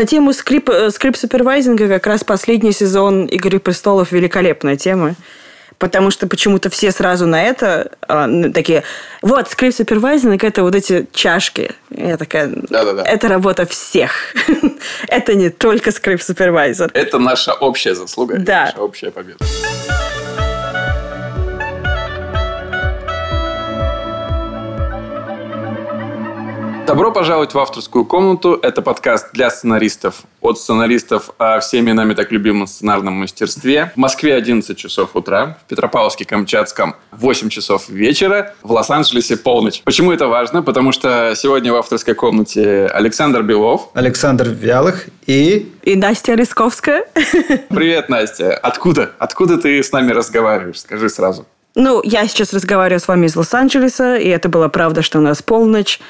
На тему скрип, э, скрип-супервайзинга как раз последний сезон «Игры престолов» великолепная тема. Потому что почему-то все сразу на это э, такие, вот, скрип-супервайзинг – это вот эти чашки. Я такая, Да-да-да. это работа всех. это не только скрип-супервайзер. Это наша общая заслуга, Да. наша общая победа. Добро пожаловать в авторскую комнату. Это подкаст для сценаристов. От сценаристов о всеми нами так любимом сценарном мастерстве. В Москве 11 часов утра, в Петропавловске-Камчатском 8 часов вечера, в Лос-Анджелесе полночь. Почему это важно? Потому что сегодня в авторской комнате Александр Белов. Александр Вялых и И Настя Рисковская. Привет, Настя. Откуда? Откуда ты с нами разговариваешь? Скажи сразу. Ну, я сейчас разговариваю с вами из Лос-Анджелеса, и это была правда, что у нас полночь.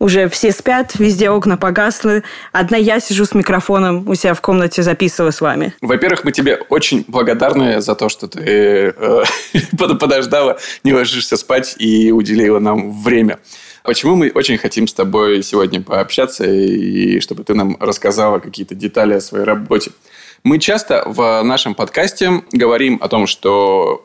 Уже все спят, везде окна погасли. Одна я сижу с микрофоном у себя в комнате, записываю с вами. Во-первых, мы тебе очень благодарны за то, что ты э, под- подождала, не ложишься спать и уделила нам время. Почему мы очень хотим с тобой сегодня пообщаться и чтобы ты нам рассказала какие-то детали о своей работе. Мы часто в нашем подкасте говорим о том, что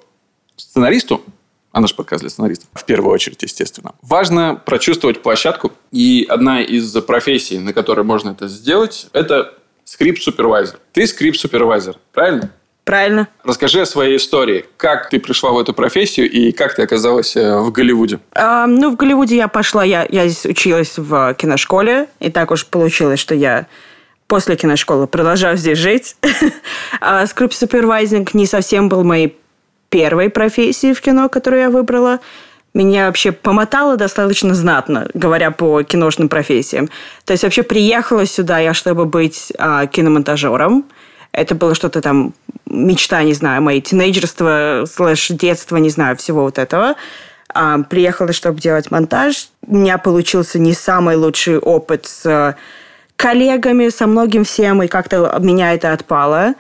сценаристу, а наш подкаст для сценаристов, в первую очередь, естественно, важно прочувствовать площадку. И одна из профессий, на которой можно это сделать, это скрипт-супервайзер. Ты скрипт-супервайзер, правильно? Правильно? Расскажи о своей истории. Как ты пришла в эту профессию и как ты оказалась э, в Голливуде? А, ну, в Голливуде я пошла, я, я здесь училась в киношколе, и так уж получилось, что я после киношколы продолжаю здесь жить. А Script supervising не совсем был моей первой профессией в кино, которую я выбрала. Меня вообще помотало достаточно знатно, говоря по киношным профессиям. То есть вообще приехала сюда я, чтобы быть а, киномонтажером. Это было что-то там, мечта, не знаю, моей тинейджерства, слэш детства, не знаю, всего вот этого. А, приехала, чтобы делать монтаж. У меня получился не самый лучший опыт с э, коллегами, со многим всем, и как-то меня это отпало.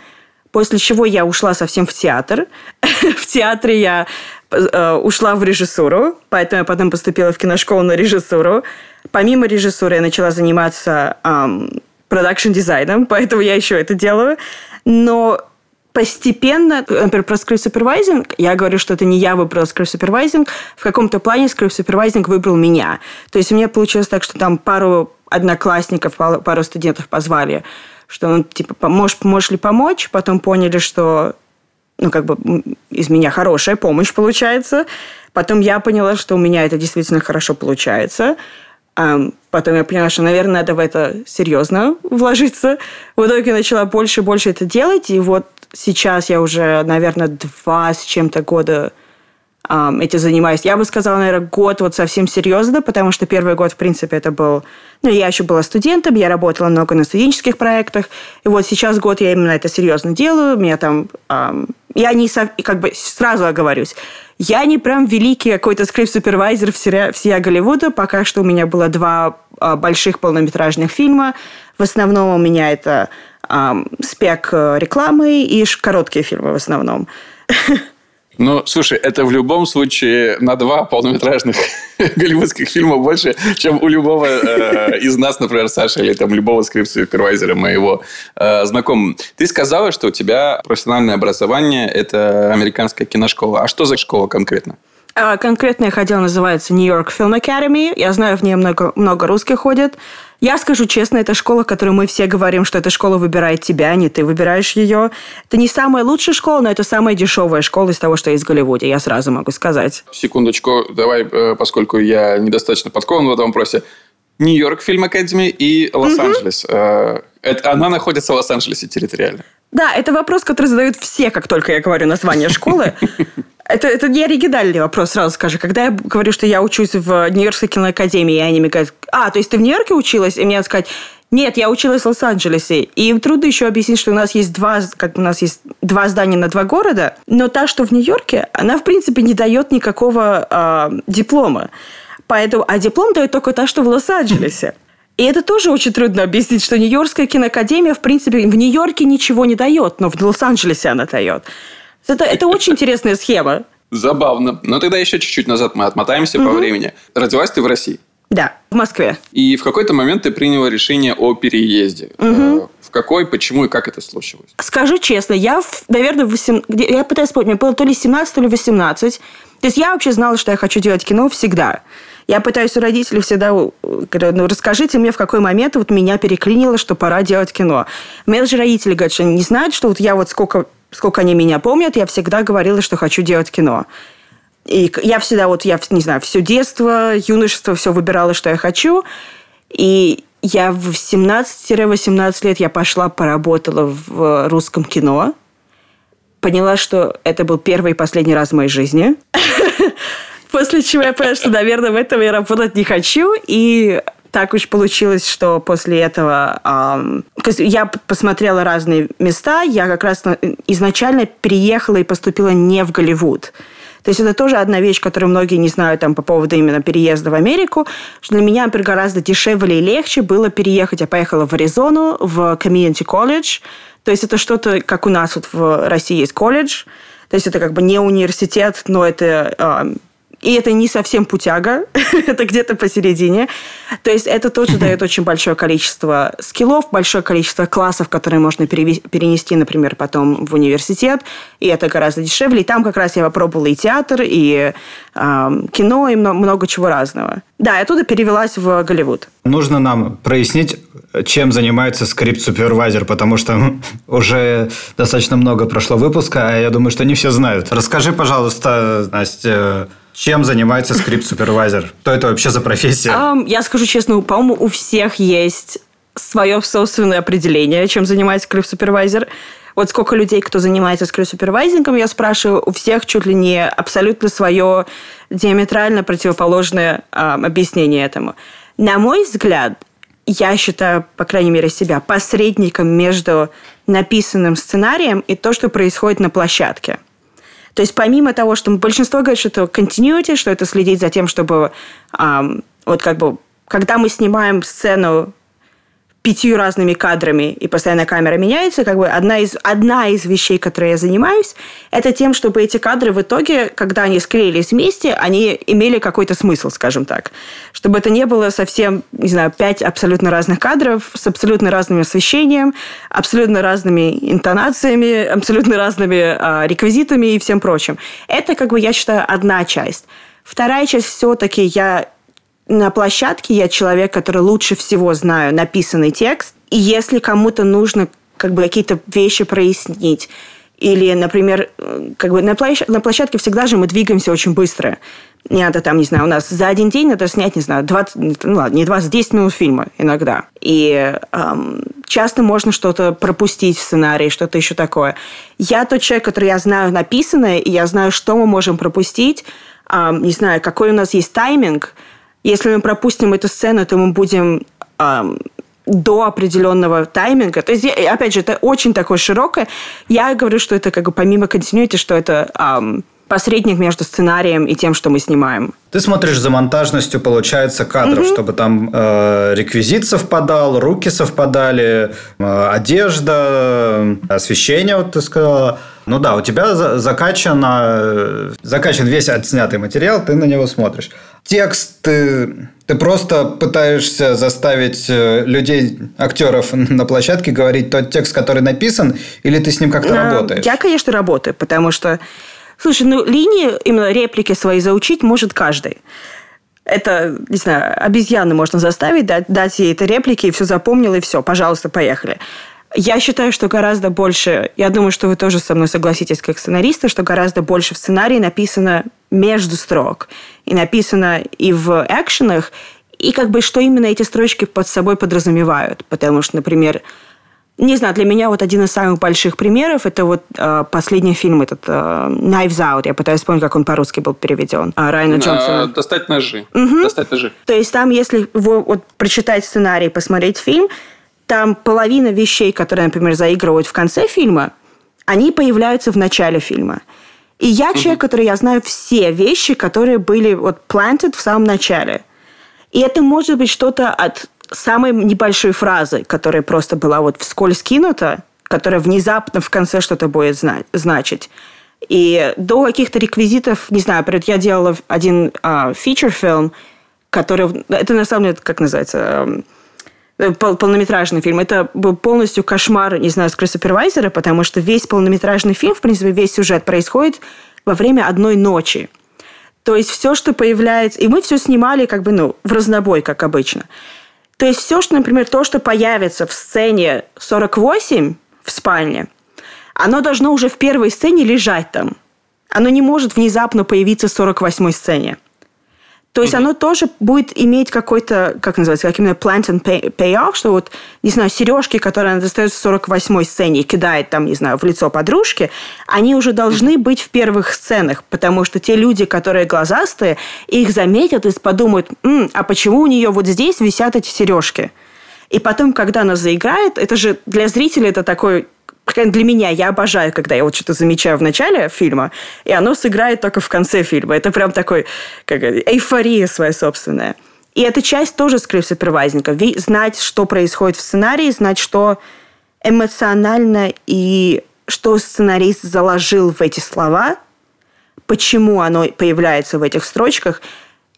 После чего я ушла совсем в театр. в театре я э, ушла в режиссуру, поэтому я потом поступила в киношколу на режиссуру. Помимо режиссуры я начала заниматься продакшн-дизайном, поэтому я еще это делаю. Но постепенно, например, про script supervising, я говорю, что это не я выбрала script supervising, в каком-то плане script supervising выбрал меня. То есть у меня получилось так, что там пару одноклассников, пару студентов позвали, что, ну, типа, можешь, можешь ли помочь? Потом поняли, что ну, как бы из меня хорошая помощь получается. Потом я поняла, что у меня это действительно хорошо получается. Потом я поняла, что, наверное, надо в это серьезно вложиться. В итоге начала больше и больше это делать. И вот сейчас я уже, наверное, два с чем-то года этим занимаюсь. Я бы сказала, наверное, год вот совсем серьезно, потому что первый год, в принципе, это был... Ну, я еще была студентом, я работала много на студенческих проектах. И вот сейчас год я именно это серьезно делаю. Меня там... ам, я не... со- Как бы сразу оговорюсь. Я не прям великий какой-то скрипт-супервайзер всея, всея Голливуда. Пока что у меня было два а, больших полнометражных фильма. В основном у меня это ам, спек э, рекламы и короткие фильмы в основном. Ну, слушай, это в любом случае на два полнометражных голливудских фильма больше, чем у любого э, из нас, например, Саши, или там любого скрипт-супервайзера моего э. Ты сказала, что у тебя профессиональное образование – это американская киношкола. А что за школа конкретно? А, Конкретно я ходила, называется York Film Academy. Я знаю, в ней много, много русских ходит. Я скажу честно, это школа, которую мы все говорим, что эта школа выбирает тебя, а не ты выбираешь ее. Это не самая лучшая школа, но это самая дешевая школа из того, что есть в Голливуде, я сразу могу сказать. Секундочку, давай, э, поскольку я недостаточно подкован в этом вопросе. Нью-Йорк фильм Академии и Лос-Анджелес. Э, это- она находится в Лос-Анджелесе территориально. Да, это вопрос, который задают все, как только я говорю название школы. Это, это не оригинальный вопрос, сразу скажу. Когда я говорю, что я учусь в Нью-Йоркской киноакадемии, и они мне говорят, а, то есть ты в Нью-Йорке училась? И мне надо сказать, нет, я училась в Лос-Анджелесе. И им трудно еще объяснить, что у нас есть два, как у нас есть два здания на два города, но та, что в Нью-Йорке, она, в принципе, не дает никакого а, диплома. Поэтому, а диплом дает только та, что в Лос-Анджелесе. И это тоже очень трудно объяснить, что Нью-Йоркская киноакадемия, в принципе, в Нью-Йорке ничего не дает, но в Лос-Анджелесе она дает. Это, это очень интересная схема. Забавно. Но тогда еще чуть-чуть назад мы отмотаемся по времени. Родилась ты в России? Да, в Москве. И в какой-то момент ты приняла решение о переезде. Угу. В какой, почему и как это случилось? Скажу честно, я, наверное, 8... я пытаюсь вспомнить, мне было то ли 17, то ли 18. То есть я вообще знала, что я хочу делать кино всегда. Я пытаюсь у родителей всегда, ну, расскажите мне, в какой момент вот меня переклинило, что пора делать кино. Мне даже родители говорят, что они не знают, что вот я вот сколько, сколько они меня помнят, я всегда говорила, что хочу делать кино. И я всегда вот, я не знаю, все детство, юношество, все выбирала, что я хочу. И я в 17-18 лет я пошла, поработала в русском кино. Поняла, что это был первый и последний раз в моей жизни. После чего я поняла, что, наверное, в этом я работать не хочу. И так уж получилось, что после этого эм, я посмотрела разные места. Я как раз изначально переехала и поступила не в Голливуд. То есть это тоже одна вещь, которую многие не знают там, по поводу именно переезда в Америку, что для меня, например, гораздо дешевле и легче было переехать. Я поехала в Аризону, в комьюнити колледж. То есть это что-то, как у нас вот в России есть колледж. То есть это как бы не университет, но это э, и это не совсем путяга, это где-то посередине. То есть это тоже дает очень большое количество скиллов, большое количество классов, которые можно перенести, например, потом в университет. И это гораздо дешевле. И там как раз я попробовала и театр, и э, кино, и много, много чего разного. Да, я оттуда перевелась в Голливуд. Нужно нам прояснить, чем занимается скрипт-супервайзер, потому что уже достаточно много прошло выпуска, а я думаю, что не все знают. Расскажи, пожалуйста, Настя, чем занимается скрипт-супервайзер? Что это вообще за профессия? Um, я скажу честно, по-моему, у всех есть свое собственное определение, чем занимается скрипт-супервайзер. Вот сколько людей, кто занимается скрипт-супервайзингом, я спрашиваю, у всех чуть ли не абсолютно свое диаметрально противоположное э, объяснение этому. На мой взгляд, я считаю, по крайней мере, себя посредником между написанным сценарием и то, что происходит на площадке. То есть помимо того, что большинство говорит, что это continuity, что это следить за тем, чтобы эм, вот как бы когда мы снимаем сцену пятью разными кадрами, и постоянно камера меняется, как бы одна из, одна из вещей, которой я занимаюсь, это тем, чтобы эти кадры в итоге, когда они склеились вместе, они имели какой-то смысл, скажем так. Чтобы это не было совсем, не знаю, пять абсолютно разных кадров с абсолютно разным освещением, абсолютно разными интонациями, абсолютно разными а, реквизитами и всем прочим. Это, как бы, я считаю, одна часть. Вторая часть все-таки я на площадке я человек, который лучше всего знаю написанный текст. И если кому-то нужно как бы какие-то вещи прояснить, или, например, как бы на, площадке, на площадке всегда же мы двигаемся очень быстро. Не надо там, не знаю, у нас за один день надо снять, не знаю, 20, ну ладно, не 20, 10 минут фильма иногда. И эм, часто можно что-то пропустить в сценарии, что-то еще такое. Я тот человек, который я знаю написанное, и я знаю, что мы можем пропустить, эм, не знаю, какой у нас есть тайминг – если мы пропустим эту сцену, то мы будем эм, до определенного тайминга. То есть, опять же, это очень такое широкое. Я говорю, что это как бы помимо continuity, что это эм, посредник между сценарием и тем, что мы снимаем. Ты смотришь за монтажностью, получается, кадров, угу. чтобы там э, реквизит совпадал, руки совпадали, э, одежда, освещение, вот ты сказала. Ну да, у тебя закачан, закачан весь отснятый материал, ты на него смотришь. Текст ты, ты просто пытаешься заставить э, людей, актеров на площадке говорить тот текст, который написан, или ты с ним как-то а, работаешь? Я, конечно, работаю, потому что, слушай, ну линии, именно реплики свои заучить может каждый это, не знаю, обезьяны можно заставить, дать, дать ей это реплики, и все запомнил, и все, пожалуйста, поехали. Я считаю, что гораздо больше, я думаю, что вы тоже со мной согласитесь как сценаристы, что гораздо больше в сценарии написано между строк. И написано и в экшенах, и как бы что именно эти строчки под собой подразумевают. Потому что, например, не знаю, для меня вот один из самых больших примеров это вот э, последний фильм этот э, Knives Out. Я пытаюсь вспомнить, как он по-русски был переведен. А, Райана Джонсона. Достать ножи. Угу. Достать ножи. То есть там, если вы, вот, прочитать сценарий, посмотреть фильм, там половина вещей, которые, например, заигрывают в конце фильма, они появляются в начале фильма. И я человек, который я знаю все вещи, которые были вот planted в самом начале. И это может быть что-то от самой небольшой фразы, которая просто была вот вскользь кинута, которая внезапно в конце что-то будет знать, значить. И до каких-то реквизитов, не знаю, например, я делала один фичер-фильм, который... Это на самом деле, как называется эм, пол полнометражный фильм. Это был полностью кошмар, не знаю, скрипт-супервайзера, потому что весь полнометражный фильм, в принципе, весь сюжет происходит во время одной ночи. То есть все, что появляется... И мы все снимали как бы, ну, в разнобой, как обычно. То есть все, что, например, то, что появится в сцене 48 в спальне, оно должно уже в первой сцене лежать там. Оно не может внезапно появиться в 48 сцене. То есть оно тоже будет иметь какой-то, как называется, как именно plant and pay, payoff, что вот, не знаю, сережки, которые она достает в 48-й сцене и кидает там, не знаю, в лицо подружки, они уже должны быть в первых сценах, потому что те люди, которые глазастые, их заметят и подумают, М, а почему у нее вот здесь висят эти сережки? И потом, когда она заиграет, это же для зрителя это такой для меня, я обожаю, когда я вот что-то замечаю в начале фильма, и оно сыграет только в конце фильма. Это прям такой, как эйфория своя собственная. И эта часть тоже скрипт-супервайзинга. Знать, что происходит в сценарии, знать, что эмоционально и что сценарист заложил в эти слова, почему оно появляется в этих строчках,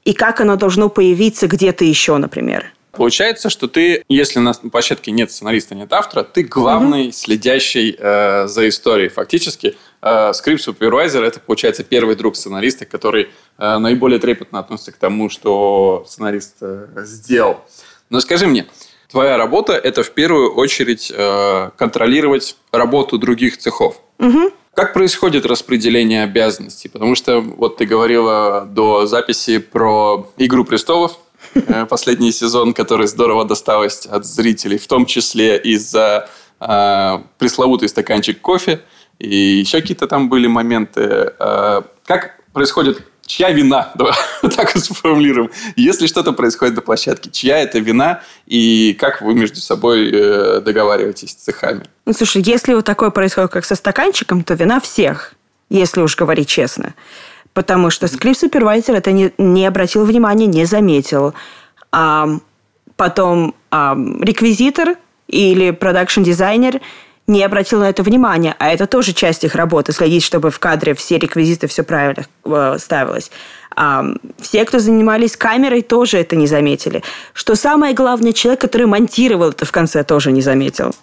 и как оно должно появиться где-то еще, например. Получается, что ты, если на площадке нет сценариста, нет автора, ты главный, угу. следящий э, за историей. Фактически, э, скрипт-супервайзер – это, получается, первый друг сценариста, который э, наиболее трепетно относится к тому, что сценарист э, сделал. Но скажи мне, твоя работа – это в первую очередь э, контролировать работу других цехов. Угу. Как происходит распределение обязанностей? Потому что вот ты говорила до записи про «Игру престолов», последний сезон, который здорово досталось от зрителей, в том числе из-за э, пресловутый стаканчик кофе. И еще какие-то там были моменты. Э, как происходит чья вина, давай так сформулируем. Если что-то происходит на площадке, чья это вина и как вы между собой э, договариваетесь с цехами? Ну, слушай, если вот такое происходит, как со стаканчиком, то вина всех, если уж говорить честно потому что скрипт-супервайзер это не, не обратил внимания, не заметил. А потом а, реквизитор или продакшн-дизайнер не обратил на это внимания, а это тоже часть их работы, следить, чтобы в кадре все реквизиты, все правильно э, ставилось. А, все, кто занимались камерой, тоже это не заметили. Что самое главное, человек, который монтировал это в конце, тоже не заметил.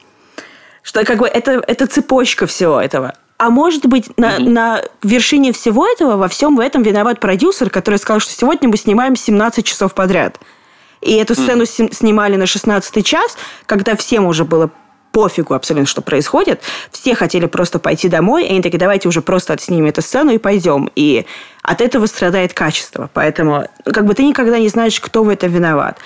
Что как бы это, это цепочка всего этого. А может быть, на, угу. на вершине всего этого, во всем в этом виноват продюсер, который сказал, что сегодня мы снимаем 17 часов подряд. И эту сцену mm. снимали на 16 час, когда всем уже было пофигу абсолютно, что происходит. Все хотели просто пойти домой, и они такие, давайте уже просто отснимем эту сцену и пойдем. И от этого страдает качество. Поэтому как бы ты никогда не знаешь, кто в этом виноват.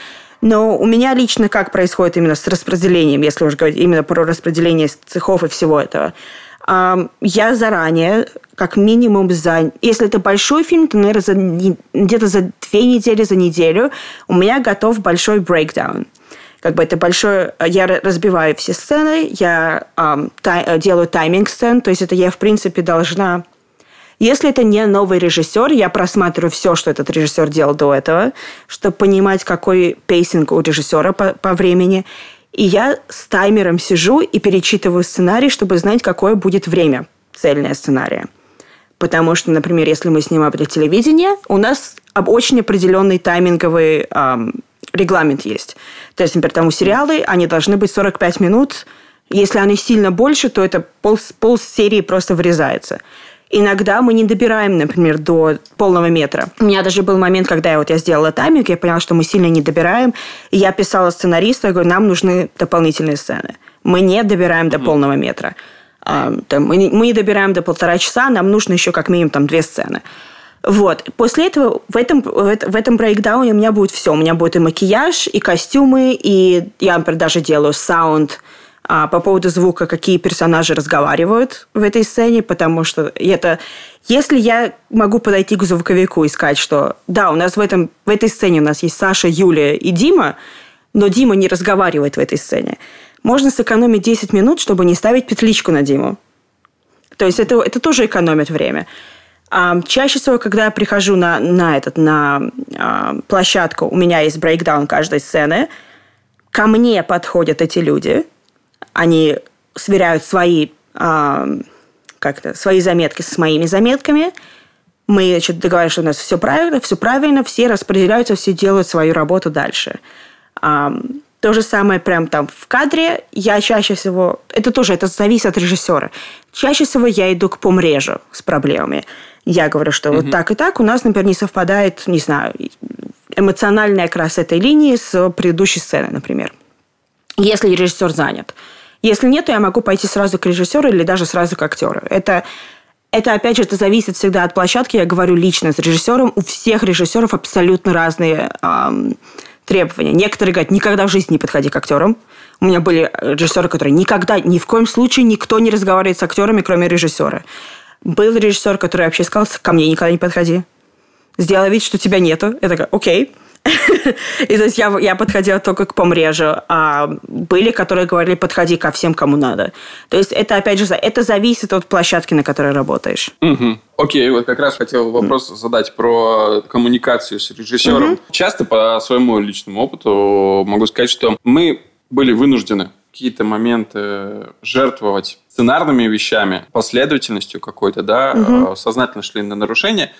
Но у меня лично как происходит именно с распределением, если уж говорить именно про распределение цехов и всего этого – я заранее, как минимум за... Если это большой фильм, то, наверное, за, где-то за две недели, за неделю у меня готов большой breakdown. Как бы это большое... Я разбиваю все сцены, я эм, тай, делаю тайминг сцен, то есть это я, в принципе, должна... Если это не новый режиссер, я просматриваю все, что этот режиссер делал до этого, чтобы понимать, какой pacing у режиссера по, по времени. И я с таймером сижу и перечитываю сценарий, чтобы знать, какое будет время цельное сценария. Потому что, например, если мы снимаем для телевидения, у нас очень определенный тайминговый эм, регламент есть. То есть, например, там у сериалы, они должны быть 45 минут. Если они сильно больше, то это пол, пол серии просто вырезается. Иногда мы не добираем, например, до полного метра. У меня даже был момент, когда я, вот я сделала тайминг, я поняла, что мы сильно не добираем. И я писала сценаристу, я говорю, нам нужны дополнительные сцены. Мы не добираем до полного метра. А, там, мы, не, мы не добираем до полтора часа, нам нужно еще как минимум там две сцены. Вот. После этого в этом, в этом брейкдауне у меня будет все. У меня будет и макияж, и костюмы, и я, например, даже делаю саунд, а, по поводу звука, какие персонажи разговаривают в этой сцене, потому что это... Если я могу подойти к звуковику и сказать, что да, у нас в, этом, в этой сцене у нас есть Саша, Юлия и Дима, но Дима не разговаривает в этой сцене, можно сэкономить 10 минут, чтобы не ставить петличку на Диму. То есть это, это тоже экономит время. А, чаще всего, когда я прихожу на, на, этот, на а, площадку, у меня есть брейкдаун каждой сцены, ко мне подходят эти люди – они сверяют свои, э, как это, свои заметки с моими заметками. Мы значит, договариваемся, что у нас все правильно, все правильно, все распределяются, все делают свою работу дальше. А, то же самое прям там в кадре. Я чаще всего... Это тоже, это зависит от режиссера. Чаще всего я иду к помрежу с проблемами. Я говорю, что mm-hmm. вот так и так у нас, например, не совпадает, не знаю, эмоциональная окрас этой линии с предыдущей сцены, например. Если режиссер занят. Если нет, то я могу пойти сразу к режиссеру или даже сразу к актеру. Это это, опять же, это зависит всегда от площадки. Я говорю лично с режиссером. У всех режиссеров абсолютно разные эм, требования. Некоторые говорят, никогда в жизни не подходи к актерам. У меня были режиссеры, которые никогда, ни в коем случае никто не разговаривает с актерами, кроме режиссера. Был режиссер, который вообще сказал, ко мне никогда не подходи. Сделай вид, что тебя нету. Я такая, окей. И то есть я, я подходила только к помрежу, а были, которые говорили, подходи ко всем, кому надо. То есть это, опять же, это зависит от площадки, на которой работаешь. Угу. Окей, вот как раз хотел вопрос задать про коммуникацию с режиссером. Угу. Часто по своему личному опыту могу сказать, что мы были вынуждены какие-то моменты жертвовать сценарными вещами, последовательностью какой-то, да, угу. сознательно шли на нарушение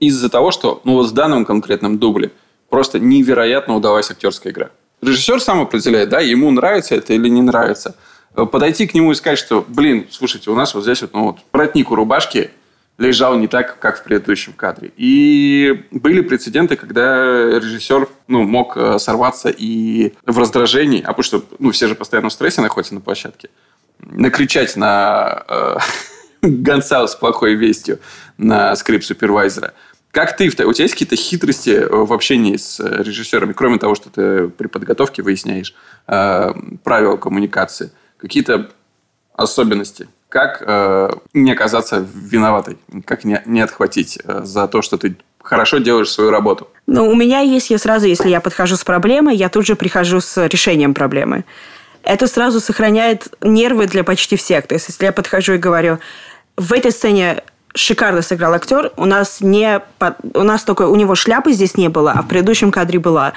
из-за того, что ну, вот в данном конкретном дубле просто невероятно удалась актерская игра. Режиссер сам определяет, да, ему нравится это или не нравится. Э, подойти к нему и сказать, что, блин, слушайте, у нас вот здесь вот, ну, вот воротник у рубашки лежал не так, как в предыдущем кадре. И были прецеденты, когда режиссер ну, мог э, сорваться и в раздражении, а потому что ну, все же постоянно в стрессе находятся на площадке, накричать на э, гонца с плохой вестью на скрип-супервайзера – как ты, у тебя есть какие-то хитрости э, в общении с э, режиссерами, кроме того, что ты при подготовке выясняешь э, правила коммуникации? Какие-то особенности? Как э, не оказаться виноватой? Как не, не отхватить э, за то, что ты хорошо делаешь свою работу? Ну, у меня есть, я сразу, если я подхожу с проблемой, я тут же прихожу с решением проблемы. Это сразу сохраняет нервы для почти всех. То есть, если я подхожу и говорю, в этой сцене шикарно сыграл актер. У нас не у нас только у него шляпы здесь не было, а в предыдущем кадре была.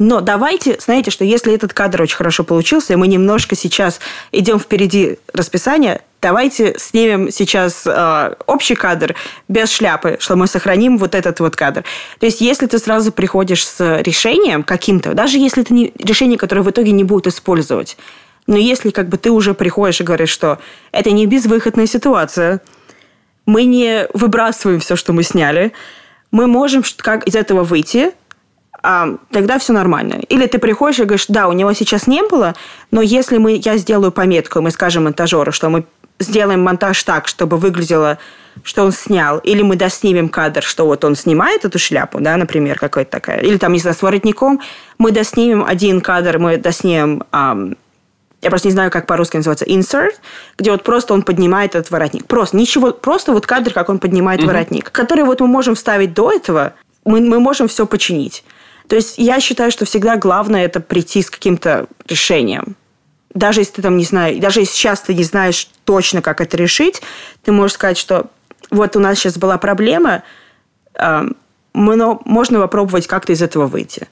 Но давайте, знаете, что если этот кадр очень хорошо получился, и мы немножко сейчас идем впереди расписания, давайте снимем сейчас э, общий кадр без шляпы, что мы сохраним вот этот вот кадр. То есть, если ты сразу приходишь с решением каким-то, даже если это не решение, которое в итоге не будут использовать, но если как бы ты уже приходишь и говоришь, что это не безвыходная ситуация, мы не выбрасываем все, что мы сняли. Мы можем как из этого выйти, а, тогда все нормально. Или ты приходишь и говоришь, да, у него сейчас не было, но если мы, я сделаю пометку, мы скажем монтажеру, что мы сделаем монтаж так, чтобы выглядело, что он снял, или мы доснимем кадр, что вот он снимает эту шляпу, да, например, какой-то такая, или там, не знаю, с воротником, мы доснимем один кадр, мы доснимем я просто не знаю, как по-русски называется, insert, где вот просто он поднимает этот воротник. Просто ничего, просто вот кадр, как он поднимает mm-hmm. воротник, который вот мы можем вставить до этого, мы, мы можем все починить. То есть я считаю, что всегда главное это прийти с каким-то решением. Даже если ты там не знаешь, даже если сейчас ты не знаешь точно, как это решить, ты можешь сказать, что вот у нас сейчас была проблема, э, можно попробовать как-то из этого выйти.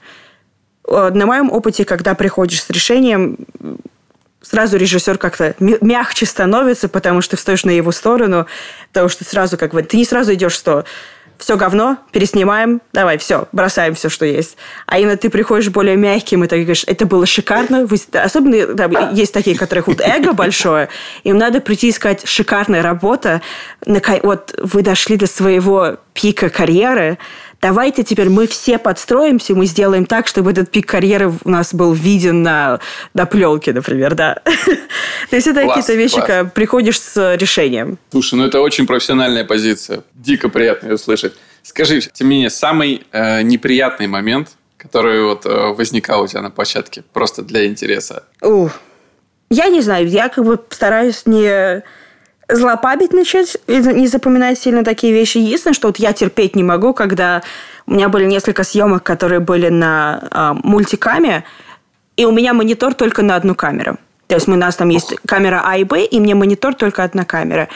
Э, на моем опыте, когда приходишь с решением, сразу режиссер как-то мягче становится, потому что встаешь на его сторону, потому что сразу как бы... Ты не сразу идешь, что все говно, переснимаем, давай, все, бросаем все, что есть. А именно ты приходишь более мягким, и ты говоришь, это было шикарно. Вы, особенно да, есть такие, которых вот эго большое, им надо прийти и сказать, шикарная работа, вот вы дошли до своего пика карьеры, давайте теперь мы все подстроимся, мы сделаем так, чтобы этот пик карьеры у нас был виден на, на пленке, например, да. То есть это какие-то вещи, когда приходишь с решением. Слушай, ну это очень профессиональная позиция. Дико приятно ее слышать. Скажи, тем не менее, самый э, неприятный момент, который вот э, возникал у тебя на площадке, просто для интереса? Ух. Я не знаю, я как бы стараюсь не злопамятничать и не запоминать сильно такие вещи. Единственное, что вот я терпеть не могу, когда у меня были несколько съемок, которые были на э, мультикаме, и у меня монитор только на одну камеру. То есть у нас там есть камера А и Б, и мне монитор только одна камера.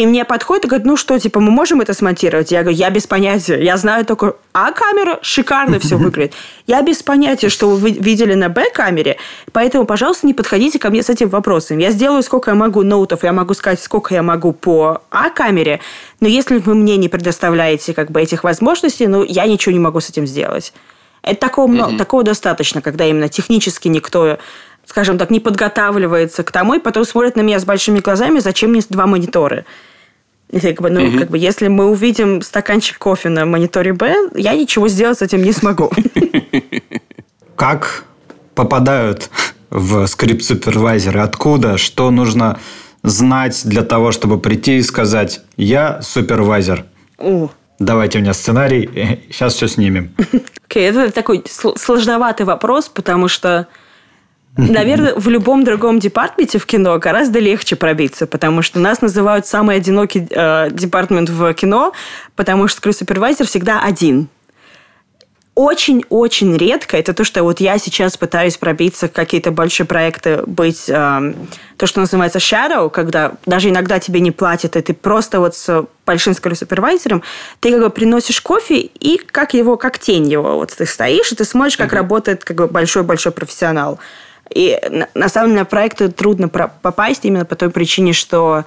И мне подходит и говорит, ну что, типа, мы можем это смонтировать? Я говорю, я без понятия. Я знаю только А камера, шикарно все выглядит. Я без понятия, что вы видели на Б камере, поэтому, пожалуйста, не подходите ко мне с этим вопросом. Я сделаю, сколько я могу ноутов, я могу сказать, сколько я могу по А камере, но если вы мне не предоставляете как бы этих возможностей, ну, я ничего не могу с этим сделать. Это такого, много, такого достаточно, когда именно технически никто скажем так, не подготавливается к тому, и потом смотрит на меня с большими глазами, зачем мне два монитора. Как бы, ну, угу. как бы, если мы увидим стаканчик кофе на мониторе Б, я ничего сделать с этим не смогу. Как попадают в скрипт супервайзеры? Откуда? Что нужно знать для того, чтобы прийти и сказать «Я супервайзер»? О. Давайте у меня сценарий, сейчас все снимем. Okay, это такой сложноватый вопрос, потому что Наверное, в любом другом департменте в кино гораздо легче пробиться, потому что нас называют самый одинокий э, департмент в кино, потому что крю-супервайзер всегда один. Очень-очень редко, это то, что вот я сейчас пытаюсь пробиться в какие-то большие проекты, быть э, то, что называется shadow, когда даже иногда тебе не платят, и ты просто вот с большим супервайзером, ты как бы приносишь кофе и как его, как тень его, вот ты стоишь, и ты смотришь, как mm-hmm. работает как бы большой-большой профессионал. И на самом деле на проекты трудно попасть именно по той причине, что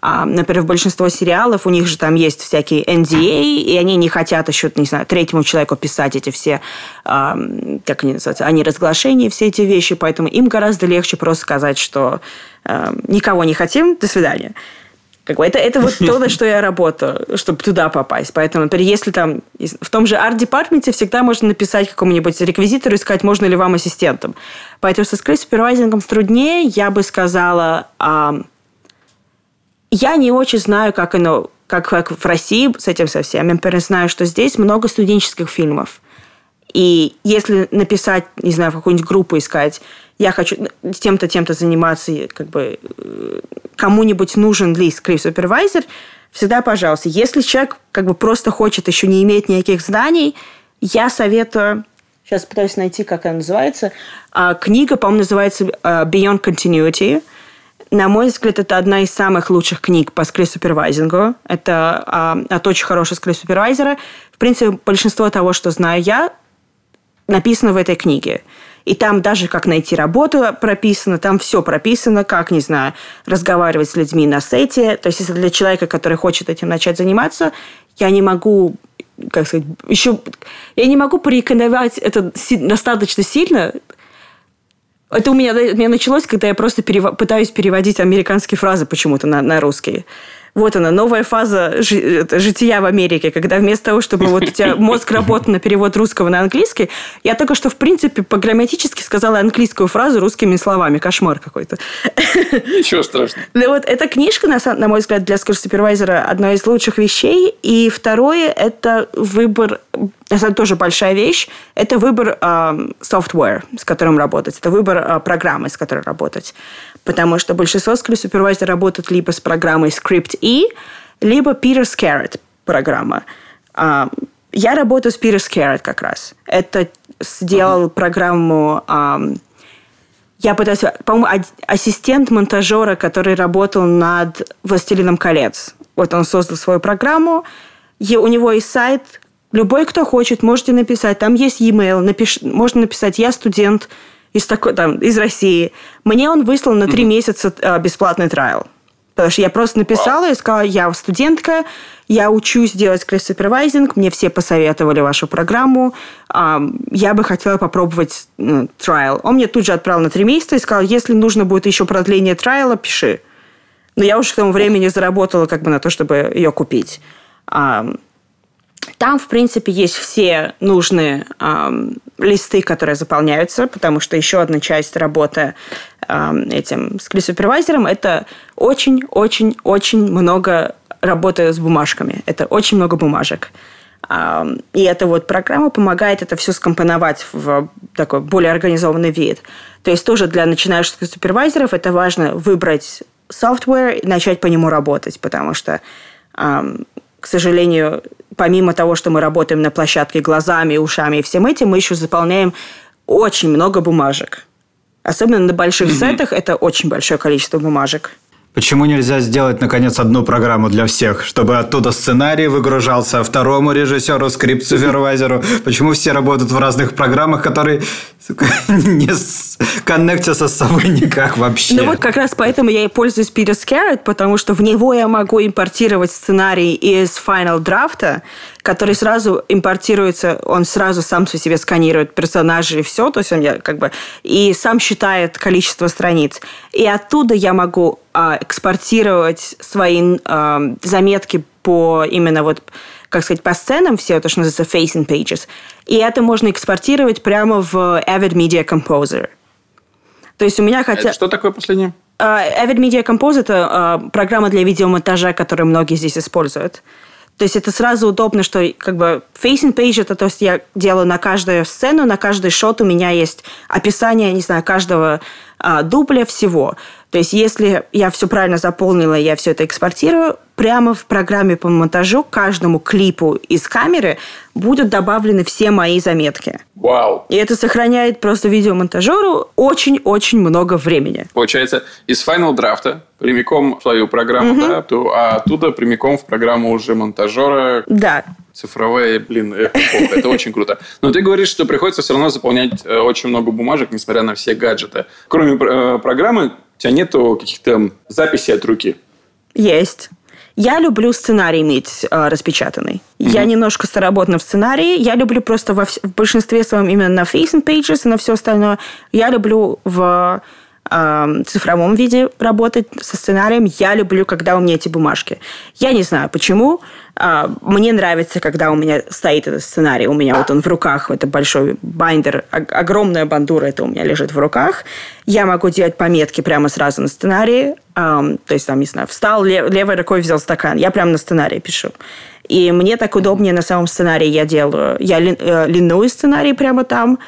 а, например, в большинство сериалов у них же там есть всякие NDA, и они не хотят еще, не знаю, третьему человеку писать эти все, как они называются, они разглашения, все эти вещи, поэтому им гораздо легче просто сказать, что никого не хотим, до свидания. Как бы это, это вот то, на что я работаю, чтобы туда попасть. Поэтому, например, если там в том же арт-департменте всегда можно написать какому-нибудь реквизитору и сказать, можно ли вам ассистентом. Поэтому со скрипт-супервайзингом труднее, я бы сказала, а, я не очень знаю, как оно, как, как в России с этим совсем. Я, например, знаю, что здесь много студенческих фильмов. И если написать, не знаю, в какую-нибудь группу искать, я хочу тем-то, тем-то заниматься, как бы э, кому-нибудь нужен ли скрипт-супервайзер, всегда пожалуйста. Если человек как бы просто хочет, еще не иметь никаких знаний, я советую Сейчас пытаюсь найти, как она называется. А, книга, по-моему, называется а, Beyond Continuity. На мой взгляд, это одна из самых лучших книг по скрипт-супервайзингу. Это а, от очень хорошего скрипт-супервайзера. В принципе, большинство того, что знаю я, написано в этой книге. И там даже как найти работу прописано, там все прописано, как, не знаю, разговаривать с людьми на сете. То есть, если для человека, который хочет этим начать заниматься, я не могу как сказать, еще... Я не могу порекомендовать это достаточно сильно, это у меня, у меня началось, когда я просто перев... пытаюсь переводить американские фразы почему-то на, на русский. Вот она, новая фаза жития в Америке, когда вместо того, чтобы вот у тебя мозг работал на перевод русского на английский, я только что, в принципе, по-грамматически сказала английскую фразу русскими словами. Кошмар какой-то. Ничего страшного. Ну вот эта книжка, на, мой взгляд, для скоросупервайзера одна из лучших вещей. И второе – это выбор это тоже большая вещь. Это выбор э, software, с которым работать. Это выбор э, программы, с которой работать потому что большинство скрипт-супервайзеров работают либо с программой Script-E, либо Peter's Carrot программа. А, я работаю с Peter's Carrot как раз. Это сделал uh-huh. программу... Я пытаюсь... По-моему, ассистент монтажера, который работал над «Властелином колец». Вот он создал свою программу. И у него есть сайт. Любой, кто хочет, можете написать. Там есть e-mail. Напиш... Можно написать «Я студент из, такой, там, из России. Мне он выслал на три mm-hmm. месяца э, бесплатный трайл. Потому что я просто написала и сказала, я студентка, я учусь делать кросс-супервайзинг, мне все посоветовали вашу программу, я бы хотела попробовать ну, трайл. Он мне тут же отправил на три месяца и сказал, если нужно будет еще продление трайла, пиши. Но я уже к тому времени заработала как бы на то, чтобы ее купить. Там, в принципе, есть все нужные э, листы, которые заполняются, потому что еще одна часть работы э, этим скрипт-супервайзером – это очень-очень-очень много работы с бумажками. Это очень много бумажек. Э, и эта вот программа помогает это все скомпоновать в такой более организованный вид. То есть тоже для начинающих супервайзеров это важно выбрать software и начать по нему работать, потому что к сожалению, помимо того, что мы работаем на площадке глазами, ушами и всем этим, мы еще заполняем очень много бумажек. Особенно на больших mm-hmm. сетах это очень большое количество бумажек. Почему нельзя сделать, наконец, одну программу для всех, чтобы оттуда сценарий выгружался второму режиссеру, скрипт-супервайзеру? Почему все работают в разных программах, которые не коннектятся с собой никак вообще? Ну вот как раз поэтому я и пользуюсь Peter Scarrett, потому что в него я могу импортировать сценарий из Final Draft, который сразу импортируется, он сразу сам по себе сканирует персонажей и все, то есть он я как бы и сам считает количество страниц. И оттуда я могу а, экспортировать свои а, заметки по именно вот как сказать, по сценам все, то, что называется facing pages. И это можно экспортировать прямо в Avid Media Composer. То есть у меня хотя... Это что такое последнее? Uh, Avid Media Composer – это uh, программа для видеомонтажа, которую многие здесь используют. То есть это сразу удобно, что как бы facing page это то есть я делаю на каждую сцену, на каждый шот у меня есть описание, не знаю, каждого а, дубля всего. То есть если я все правильно заполнила, я все это экспортирую, прямо в программе по монтажу каждому клипу из камеры будут добавлены все мои заметки. Вау! И это сохраняет просто видеомонтажеру очень-очень много времени. Получается, из Final Draft прямиком в свою программу, угу. да, то, а оттуда прямиком в программу уже монтажера. Да. Цифровые, блин, это, это очень круто. Но ты говоришь, что приходится все равно заполнять э, очень много бумажек, несмотря на все гаджеты. Кроме э, программы, у тебя нету каких-то записей от руки? Есть. Я люблю сценарий иметь э, распечатанный. Mm-hmm. Я немножко староботна в сценарии. Я люблю просто во в большинстве своем именно на facing pages и на все остальное. Я люблю в цифровом виде работать со сценарием. Я люблю, когда у меня эти бумажки. Я не знаю, почему. Э, мне нравится, когда у меня стоит этот сценарий. У меня вот он в руках. Это большой binder. Огромная бандура это у меня лежит в руках. Я могу делать пометки прямо сразу на сценарии то есть, там, не знаю, встал, лев, левой рукой взял стакан. Я прямо на сценарии пишу. И мне так удобнее на самом сценарии я делаю. Я ли, э, линую сценарий прямо там.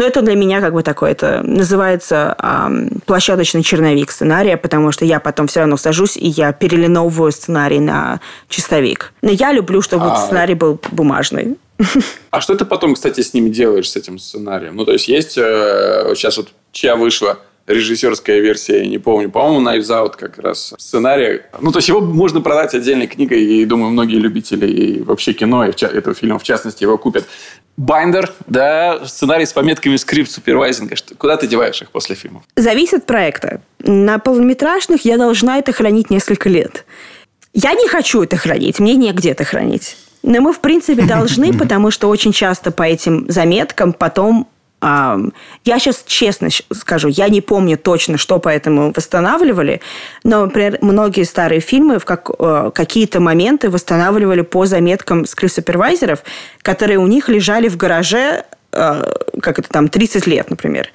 Но это для меня как бы такое, это называется эм, площадочный черновик сценария, потому что я потом все равно сажусь, и я перелиновываю сценарий на чистовик. Но я люблю, чтобы а... сценарий был бумажный. А что ты потом, кстати, с ними делаешь, с этим сценарием? Ну, то есть, есть э, сейчас вот чья вышла режиссерская версия, я не помню. По-моему, Knives Out как раз сценарий. Ну, то есть его можно продать отдельной книгой, и, думаю, многие любители и вообще кино, и этого фильма, в частности, его купят. Binder, да, сценарий с пометками скрипт супервайзинга. Куда ты деваешь их после фильмов? Зависит от проекта. На полнометражных я должна это хранить несколько лет. Я не хочу это хранить, мне негде это хранить. Но мы, в принципе, должны, потому что очень часто по этим заметкам потом я сейчас честно скажу, я не помню точно, что поэтому восстанавливали, но, например, многие старые фильмы в как, э, какие-то моменты восстанавливали по заметкам скрипт-супервайзеров, которые у них лежали в гараже, э, как это там, 30 лет, например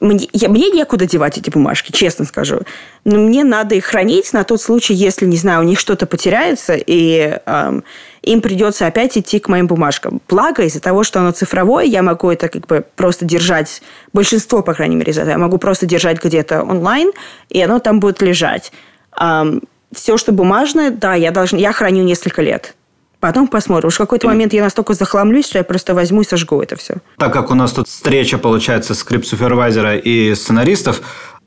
мне, я, мне некуда девать эти бумажки, честно скажу. Но мне надо их хранить на тот случай, если, не знаю, у них что-то потеряется, и эм, им придется опять идти к моим бумажкам. Благо, из-за того, что оно цифровое, я могу это как бы просто держать, большинство, по крайней мере, из этого, я могу просто держать где-то онлайн, и оно там будет лежать. Эм, все, что бумажное, да, я, должна, я храню несколько лет. Потом посмотрим. Уж в какой-то момент я настолько захламлюсь, что я просто возьму и сожгу это все. Так как у нас тут встреча, получается, скрипт-супервайзера и сценаристов,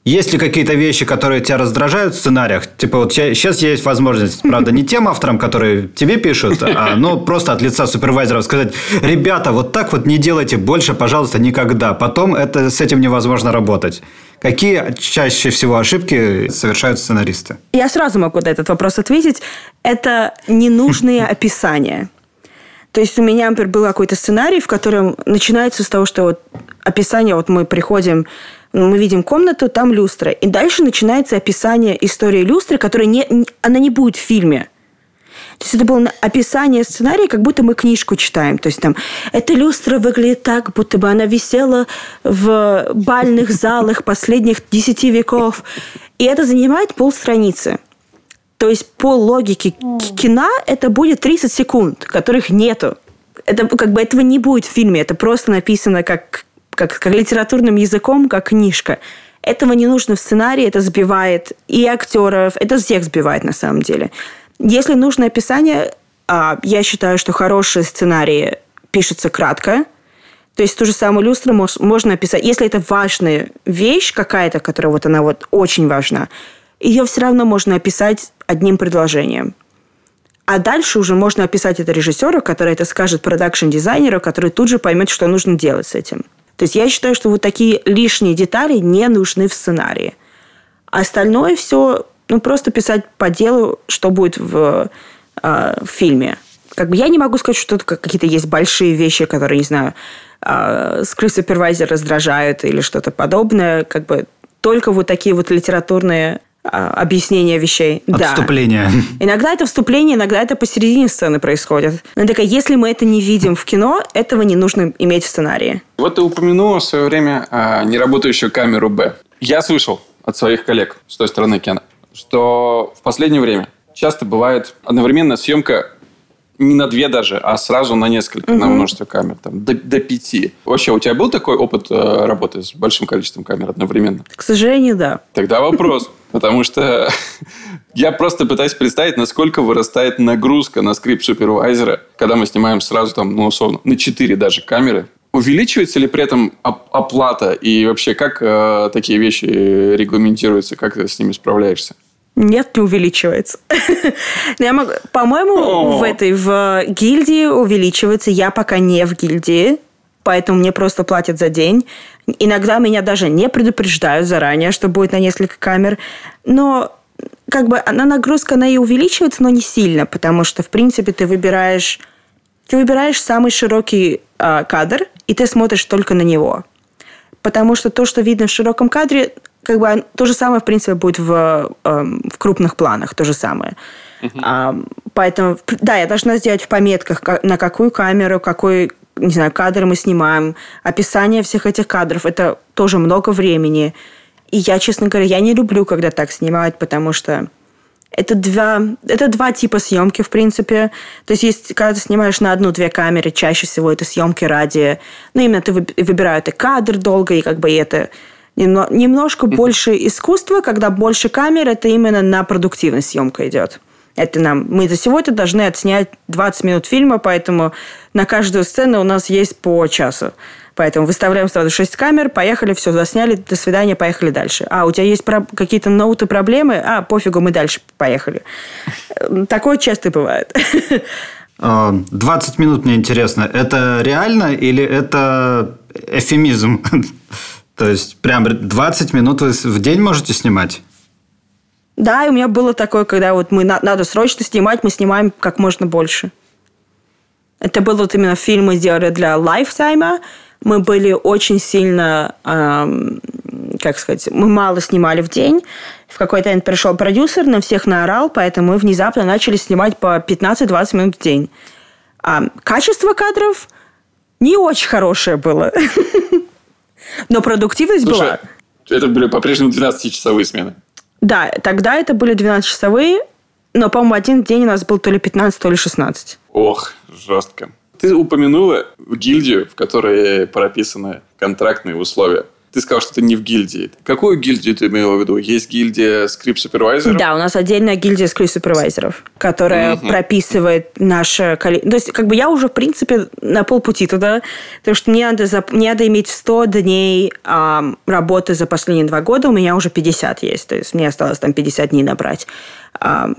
есть ли какие-то вещи, которые тебя раздражают в сценариях? Типа вот сейчас есть возможность, правда, не тем авторам, которые тебе пишут, а ну просто от лица супервайзеров сказать, ребята, вот так вот не делайте больше, пожалуйста, никогда. Потом это, с этим невозможно работать. Какие чаще всего ошибки совершают сценаристы? Я сразу могу на этот вопрос ответить. Это ненужные описания. То есть у меня, например, был какой-то сценарий, в котором начинается с того, что вот описание, вот мы приходим, мы видим комнату, там люстра. И дальше начинается описание истории люстры, которая не, она не будет в фильме. То есть это было описание сценария, как будто мы книжку читаем. То есть там эта люстра выглядит так, будто бы она висела в бальных залах последних десяти веков. И это занимает полстраницы. То есть по логике кино это будет 30 секунд, которых нету. Это как бы этого не будет в фильме. Это просто написано как, как, как литературным языком, как книжка. Этого не нужно в сценарии, это сбивает и актеров, это всех сбивает на самом деле. Если нужно описание, а, я считаю, что хорошие сценарии пишутся кратко. То есть ту же самую люстру можно описать. Если это важная вещь какая-то, которая вот она вот очень важна, ее все равно можно описать одним предложением. А дальше уже можно описать это режиссеру, который это скажет продакшн-дизайнеру, который тут же поймет, что нужно делать с этим. То есть я считаю, что вот такие лишние детали не нужны в сценарии. Остальное все, ну, просто писать по делу, что будет в, э, в фильме. Как бы я не могу сказать, что тут какие-то есть большие вещи, которые, не знаю, э, скрипт-супервайзер раздражают или что-то подобное. Как бы только вот такие вот литературные а, объяснения вещей. Отступление. Да. Иногда это вступление, иногда это посередине сцены происходит. Но такая, если мы это не видим в кино, этого не нужно иметь в сценарии. Вот ты упомянула в свое время а, неработающую камеру Б. Я слышал от своих коллег с той стороны Кена, что в последнее время часто бывает одновременная съемка не на две даже, а сразу на несколько, угу. на множество камер, там, до, до пяти. Вообще, у тебя был такой опыт э, работы с большим количеством камер одновременно? К сожалению, да. Тогда вопрос. Потому что я просто пытаюсь представить, насколько вырастает нагрузка на скрипт супервайзера, когда мы снимаем сразу там, ну, условно, на 4 даже камеры. Увеличивается ли при этом оплата? И вообще, как э, такие вещи регламентируются? Как ты с ними справляешься? Нет, не увеличивается. Я могу, по-моему, в этой в гильдии увеличивается. Я пока не в гильдии, поэтому мне просто платят за день. Иногда меня даже не предупреждают заранее, что будет на несколько камер. Но как бы она нагрузка, она и увеличивается, но не сильно, потому что, в принципе, ты выбираешь, ты выбираешь самый широкий э, кадр, и ты смотришь только на него. Потому что то, что видно в широком кадре, как бы то же самое, в принципе, будет в, эм, в крупных планах, то же самое. Uh-huh. Поэтому, да, я должна сделать в пометках, на какую камеру, какой, не знаю, кадр мы снимаем, описание всех этих кадров. Это тоже много времени. И я, честно говоря, я не люблю, когда так снимают, потому что это два, это два типа съемки, в принципе. То есть, есть, когда ты снимаешь на одну-две камеры, чаще всего это съемки ради... Ну, именно ты выбираешь и кадр долго, и как бы это немножко больше искусства, когда больше камер, это именно на продуктивность съемка идет. Это нам, мы за сегодня должны отснять 20 минут фильма, поэтому на каждую сцену у нас есть по часу. Поэтому выставляем сразу 6 камер, поехали, все, засняли, до свидания, поехали дальше. А, у тебя есть какие-то ноуты, проблемы? А, пофигу, мы дальше поехали. Такое часто бывает. 20 а, минут мне интересно. Это реально или это эфемизм? То есть, прям 20 минут вы в день можете снимать? Да, и у меня было такое, когда вот мы надо срочно снимать, мы снимаем как можно больше. Это было вот именно фильм мы сделали для Lifetime. Мы были очень сильно, эм, как сказать, мы мало снимали в день. В какой-то момент пришел продюсер, на всех наорал, поэтому мы внезапно начали снимать по 15-20 минут в день. А качество кадров не очень хорошее было. Но продуктивность Слушай, была. Это были по-прежнему 12-часовые смены. Да, тогда это были 12-часовые, но, по-моему, один день у нас был то ли 15, то ли 16. Ох, жестко. Ты упомянула гильдию, в которой прописаны контрактные условия. Ты сказал, что ты не в гильдии. Какую гильдию ты имела в виду? Есть гильдия скрипт-супервайзеров? Да, у нас отдельная гильдия скрипт-супервайзеров, которая угу. прописывает наше количество. То есть, как бы я уже, в принципе, на полпути туда, потому что мне надо, за... мне надо иметь 100 дней а, работы за последние два года, у меня уже 50 есть, то есть мне осталось там 50 дней набрать.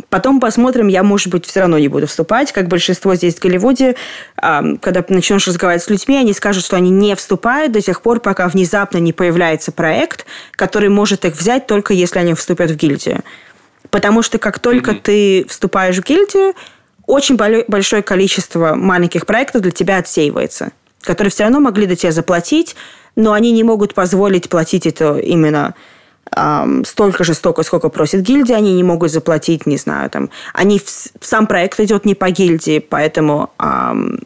Потом посмотрим, я, может быть, все равно не буду вступать, как большинство здесь в Голливуде. Когда начнешь разговаривать с людьми, они скажут, что они не вступают до тех пор, пока внезапно не появляется проект, который может их взять только если они вступят в гильдию. Потому что как только mm-hmm. ты вступаешь в гильдию, очень большое количество маленьких проектов для тебя отсеивается, которые все равно могли до тебя заплатить, но они не могут позволить платить это именно эм, столько же, столько, сколько просит гильдия, они не могут заплатить, не знаю, там, они, в, сам проект идет не по гильдии, поэтому эм,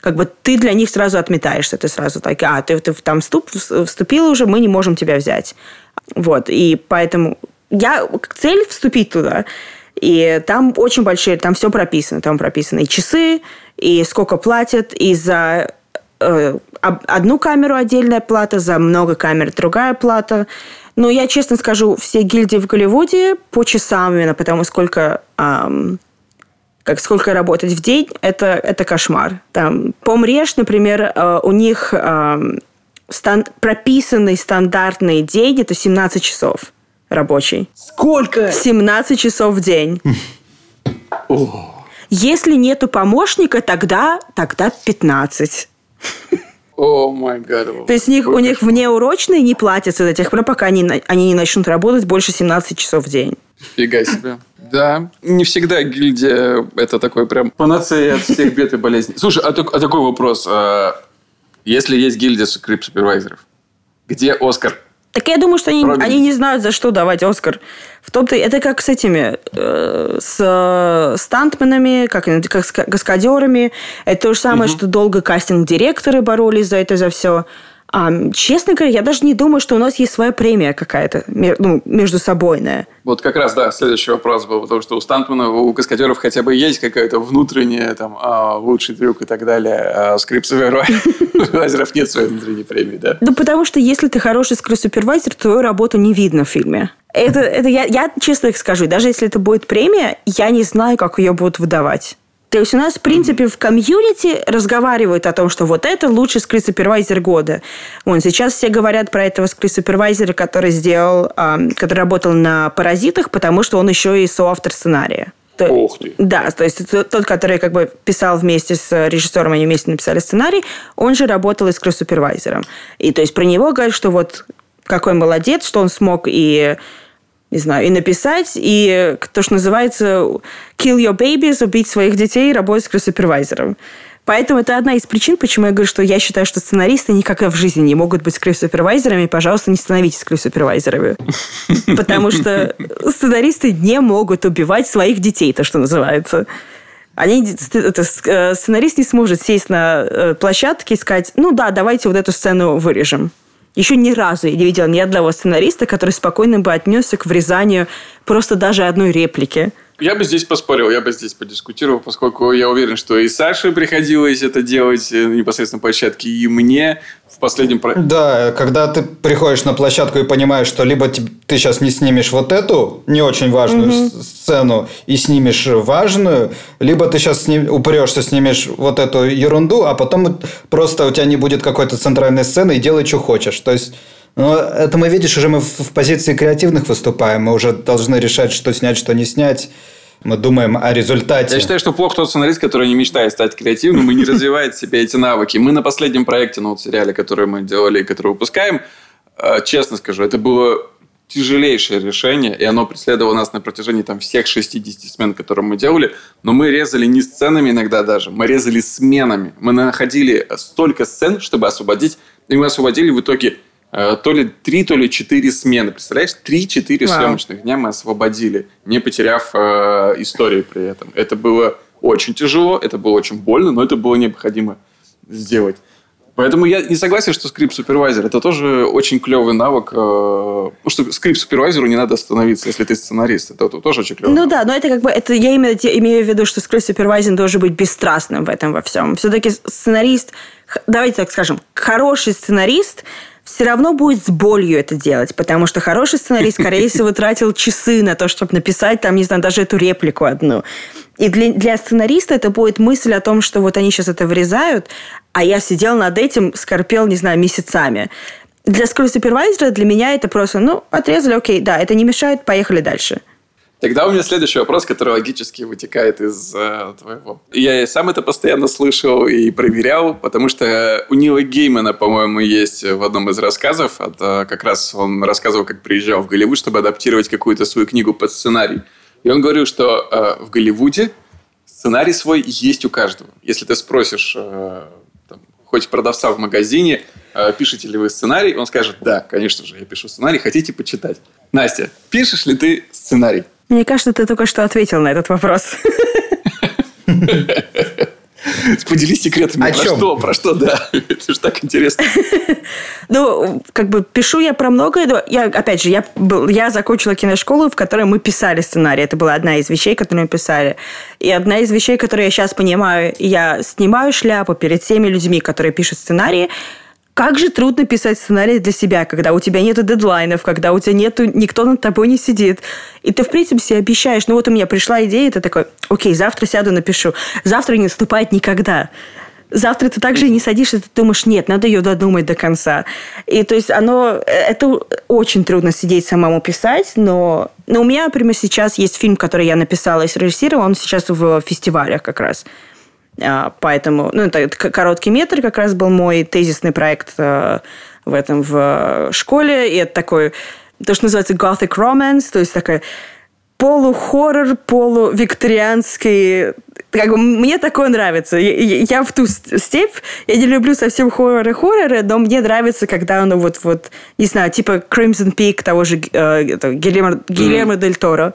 как бы ты для них сразу отметаешься, ты сразу так, а, ты, ты там вступ, вступил уже, мы не можем тебя взять. Вот, и поэтому я, цель вступить туда, и там очень большие, там все прописано, там прописаны и часы, и сколько платят, и за э, одну камеру отдельная плата, за много камер другая плата, но я честно скажу, все гильдии в Голливуде по часам именно, потому сколько эм, как сколько работать в день, это, это кошмар. Там, Помреж, например, э, у них э, стан, прописанный стандартный день – это 17 часов рабочий. Сколько? 17 часов в день. Если нету помощника, тогда, тогда 15. О май гад. То есть у них, у них внеурочные не платятся до тех пор, пока они, они не начнут работать больше 17 часов в день. Фига себе. Да, не всегда гильдия это такой прям панацея от всех бед и болезней. Слушай, а, так- а такой вопрос. а, Если есть гильдия скрипт-супервайзеров, где Оскар? Так я думаю, что они, Робин. они не знают, за что давать Оскар. В том-то это как с этими, э, с э, стантменами, как, как с ка- каскадерами. Это то же самое, что долго кастинг-директоры боролись за это, за все. А, честно говоря, я даже не думаю, что у нас есть своя премия какая-то, ну, между собойная. Вот как раз, да, следующий вопрос был, потому что у стантмана, у каскадеров хотя бы есть какая-то внутренняя, там, а, лучший трюк и так далее, а скрипт-супервайзеров нет своей внутренней премии, да? Ну, потому что если ты хороший скрипт-супервайзер, твою работу не видно в фильме. Это, это я, я честно скажу, даже если это будет премия, я не знаю, как ее будут выдавать. То есть у нас, в принципе, в комьюнити разговаривают о том, что вот это лучший скрипт-супервайзер года. Вон, сейчас все говорят про этого скрипт-супервайзера, который сделал, ам, который работал на «Паразитах», потому что он еще и соавтор сценария. То- Ух ты. да, то есть тот, который как бы писал вместе с режиссером, они вместе написали сценарий, он же работал и с супервайзером. И то есть про него говорят, что вот какой молодец, что он смог и не знаю, и написать, и то, что называется kill your babies, убить своих детей, работать с супервайзером. Поэтому это одна из причин, почему я говорю, что я считаю, что сценаристы никогда в жизни не могут быть скрипт-супервайзерами. Пожалуйста, не становитесь скрипт-супервайзерами. Потому что сценаристы не могут убивать своих детей, то, что называется. Они, это, э, сценарист не сможет сесть на э, площадке и сказать, ну да, давайте вот эту сцену вырежем. Еще ни разу я не видела ни одного сценариста, который спокойно бы отнесся к врезанию просто даже одной реплики. Я бы здесь поспорил, я бы здесь подискутировал, поскольку я уверен, что и Саше приходилось это делать э, непосредственно на площадке, и мне в последнем... Да, когда ты приходишь на площадку и понимаешь, что либо ты, сейчас не снимешь вот эту не очень важную с- сцену и снимешь важную, либо ты сейчас сним, упрешься, снимешь вот эту ерунду, а потом просто у тебя не будет какой-то центральной сцены и делай, что хочешь. То есть ну, это мы, видишь, уже мы в, позиции креативных выступаем. Мы уже должны решать, что снять, что не снять. Мы думаем о результате. Я считаю, что плохо тот сценарист, который не мечтает стать креативным и не развивает себе эти навыки. Мы на последнем проекте, ну, вот сериале, который мы делали и который выпускаем, э, честно скажу, это было тяжелейшее решение, и оно преследовало нас на протяжении там, всех 60 смен, которые мы делали. Но мы резали не сценами иногда даже, мы резали сменами. Мы находили столько сцен, чтобы освободить, и мы освободили в итоге то ли три, то ли четыре смены. Представляешь? Три-четыре съемочных дня мы освободили, не потеряв э, истории при этом. Это было очень тяжело, это было очень больно, но это было необходимо сделать. Поэтому я не согласен, что скрипт-супервайзер это тоже очень клевый навык. э, Потому что скрипт-супервайзеру не надо остановиться, если ты сценарист. Это тоже очень клевый Ну да, но это как бы, это я именно имею в виду, что скрипт-супервайзинг должен быть бесстрастным в этом во всем. Все-таки сценарист, давайте так скажем, хороший сценарист все равно будет с болью это делать, потому что хороший сценарист, скорее всего, тратил часы на то, чтобы написать там, не знаю, даже эту реплику одну. И для, для сценариста это будет мысль о том, что вот они сейчас это вырезают, а я сидел над этим, скорпел, не знаю, месяцами. Для скрипт-супервайзера для меня это просто, ну, отрезали, окей, да, это не мешает, поехали дальше. Тогда у меня следующий вопрос, который логически вытекает из э, твоего. Я и сам это постоянно слышал и проверял, потому что у Нила Геймана, по-моему, есть в одном из рассказов, от, э, как раз он рассказывал, как приезжал в Голливуд, чтобы адаптировать какую-то свою книгу под сценарий. И он говорил, что э, в Голливуде сценарий свой есть у каждого. Если ты спросишь э, там, хоть продавца в магазине, э, пишете ли вы сценарий, он скажет, да, конечно же, я пишу сценарий, хотите почитать. Настя, пишешь ли ты сценарий? Мне кажется, ты только что ответил на этот вопрос. Поделись секретами. О про чем? что? Про что, да. Это же так интересно. Ну, как бы пишу я про многое. но Я, опять же, я, был, я закончила киношколу, в которой мы писали сценарий. Это была одна из вещей, которые мы писали. И одна из вещей, которые я сейчас понимаю, я снимаю шляпу перед теми людьми, которые пишут сценарии, как же трудно писать сценарий для себя, когда у тебя нету дедлайнов, когда у тебя нету, никто над тобой не сидит. И ты, в принципе, себе обещаешь, ну вот у меня пришла идея, и ты такой, окей, завтра сяду, напишу. Завтра не наступает никогда. завтра ты также не садишься, ты думаешь, нет, надо ее додумать до конца. И то есть оно, это очень трудно сидеть самому писать, но, но у меня, например, сейчас есть фильм, который я написала и срежиссировала, он сейчас в фестивалях как раз. А, поэтому, ну, это короткий метр как раз был мой тезисный проект э, в этом в школе, и это такой, то, что называется gothic romance, то есть такая полухоррор, полувикторианский. Как бы, мне такое нравится. Я, я в ту степь, я не люблю совсем хорроры-хорроры, но мне нравится, когда оно вот, вот не знаю, типа Crimson Peak того же э, Гильермо, Гильермо mm. Дель Торо.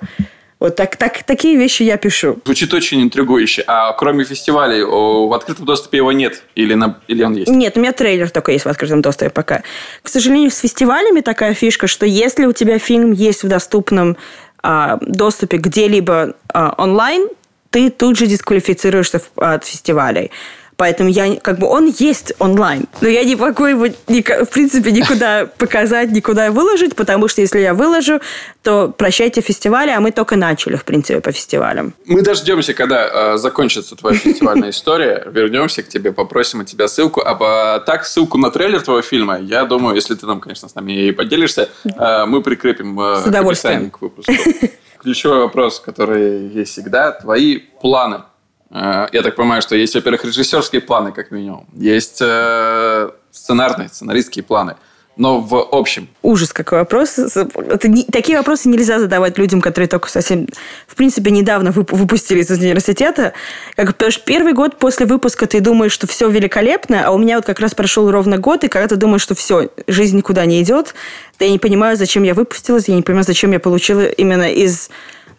Вот так, так, такие вещи я пишу. Звучит очень интригующе. А кроме фестивалей, в открытом доступе его нет? Или, на, или он есть? Нет, у меня трейлер только есть в открытом доступе пока. К сожалению, с фестивалями такая фишка, что если у тебя фильм есть в доступном а, доступе где-либо а, онлайн, ты тут же дисквалифицируешься от фестивалей. Поэтому я, как бы, он есть онлайн. Но я не могу его, в принципе, никуда показать, никуда выложить, потому что если я выложу, то прощайте фестивали, а мы только начали, в принципе, по фестивалям. Мы дождемся, когда э, закончится твоя фестивальная история, вернемся к тебе, попросим от тебя ссылку. А так, ссылку на трейлер твоего фильма, я думаю, если ты там, конечно, с нами и поделишься, э, мы прикрепим э, к описанию к выпуску. Ключевой вопрос, который есть всегда, твои планы Э, я так понимаю, что есть, во-первых, режиссерские планы, как минимум. Есть э, сценарные, сценаристские планы. Но в общем. Ужас, какой вопрос. Это не, такие вопросы нельзя задавать людям, которые только совсем, в принципе, недавно вып, выпустились из университета. Как, потому что первый год после выпуска ты думаешь, что все великолепно, а у меня вот как раз прошел ровно год, и когда ты думаешь, что все, жизнь никуда не идет, я не понимаю, зачем я выпустилась, я не понимаю, зачем я получила именно из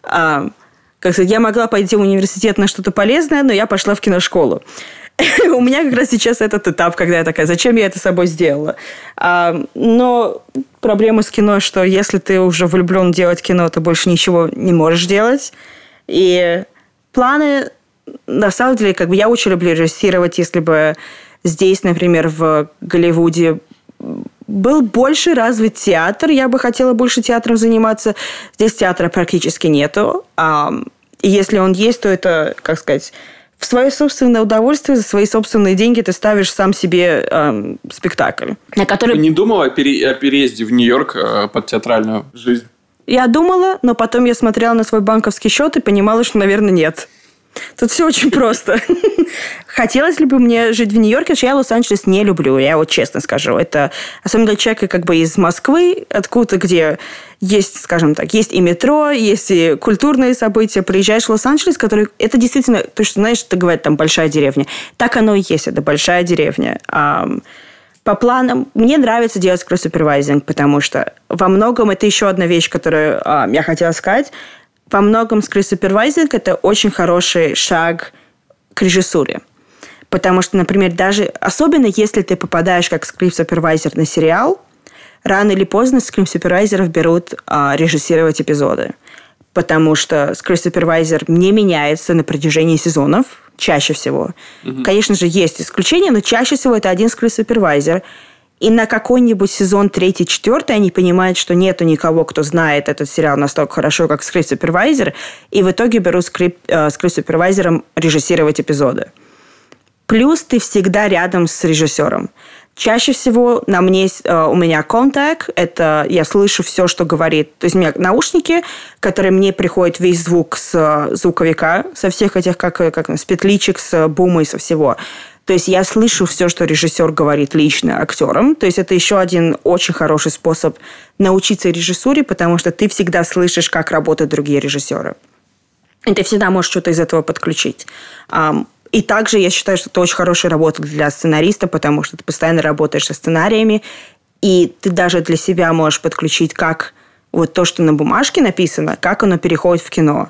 а, как сказать, я могла пойти в университет на что-то полезное, но я пошла в киношколу. У меня как раз сейчас этот этап, когда я такая, зачем я это собой сделала? А, но проблема с кино, что если ты уже влюблен делать кино, ты больше ничего не можешь делать. И планы, на самом деле, как бы я очень люблю режиссировать, если бы здесь, например, в Голливуде был больше развит театр. Я бы хотела больше театром заниматься. Здесь театра практически нету. И если он есть, то это, как сказать, в свое собственное удовольствие, за свои собственные деньги ты ставишь сам себе э, спектакль. На который... Ты не думала о, пере... о переезде в Нью-Йорк э, под театральную жизнь? Я думала, но потом я смотрела на свой банковский счет и понимала, что, наверное, нет. Тут все очень просто. Хотелось ли бы мне жить в Нью-Йорке, что я Лос-Анджелес не люблю, я вот честно скажу. Это, особенно для человека как бы из Москвы, откуда, где есть, скажем так, есть и метро, есть и культурные события. Приезжаешь в Лос-Анджелес, который... Это действительно, то, что, знаешь, ты говоришь, там большая деревня. Так оно и есть, это большая деревня. По планам, мне нравится делать кросс-супервайзинг, потому что во многом это еще одна вещь, которую а, я хотела сказать – во многом Supervising – это очень хороший шаг к режиссуре. Потому что, например, даже особенно если ты попадаешь как скрипт-супервайзер на сериал, рано или поздно скрипт-супервайзеров берут а, режиссировать эпизоды. Потому что скрипт-супервайзер не меняется на протяжении сезонов, чаще всего. Угу. Конечно же, есть исключения, но чаще всего это один скрипт-супервайзер – и на какой-нибудь сезон третий, четвертый они понимают, что нету никого, кто знает этот сериал настолько хорошо, как скрипт-супервайзер, и в итоге берут скрип, э, скрипт-супервайзером режиссировать эпизоды. Плюс ты всегда рядом с режиссером. Чаще всего на мне, э, у меня контакт, это я слышу все, что говорит. То есть у меня наушники, которые мне приходит весь звук с э, звуковика, со всех этих, как, как с петличек, с бума и со всего. То есть я слышу все, что режиссер говорит лично актерам. То есть это еще один очень хороший способ научиться режиссуре, потому что ты всегда слышишь, как работают другие режиссеры. И ты всегда можешь что-то из этого подключить. И также я считаю, что это очень хорошая работа для сценариста, потому что ты постоянно работаешь со сценариями, и ты даже для себя можешь подключить, как вот то, что на бумажке написано, как оно переходит в кино.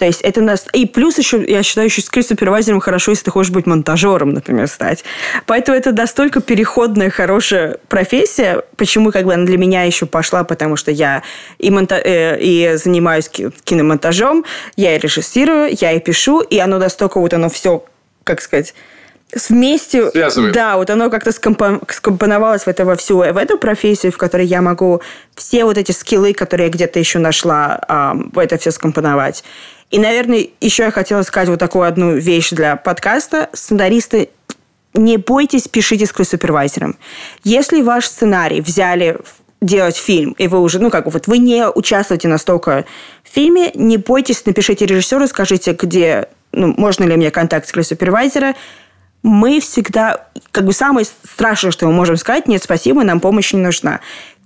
То есть это нас... И плюс еще, я считаю, еще скрипт-супервайзером хорошо, если ты хочешь быть монтажером, например, стать. Поэтому это настолько переходная, хорошая профессия. Почему как бы она для меня еще пошла? Потому что я и, монта... э, и занимаюсь киномонтажом, я и режиссирую, я и пишу, и оно настолько вот оно все, как сказать вместе... Связывает. Да, вот оно как-то скомпоновалось в, это, во всю в эту профессию, в которой я могу все вот эти скиллы, которые я где-то еще нашла, в это все скомпоновать. И, наверное, еще я хотела сказать вот такую одну вещь для подкаста. Сценаристы не бойтесь, пишите с супервайзером. Если ваш сценарий взяли делать фильм, и вы уже, ну, как вот вы не участвуете настолько в фильме, не бойтесь, напишите режиссеру, скажите, где, ну, можно ли мне контакт с супервайзера. Мы всегда, как бы самое страшное, что мы можем сказать, нет, спасибо, нам помощь не нужна.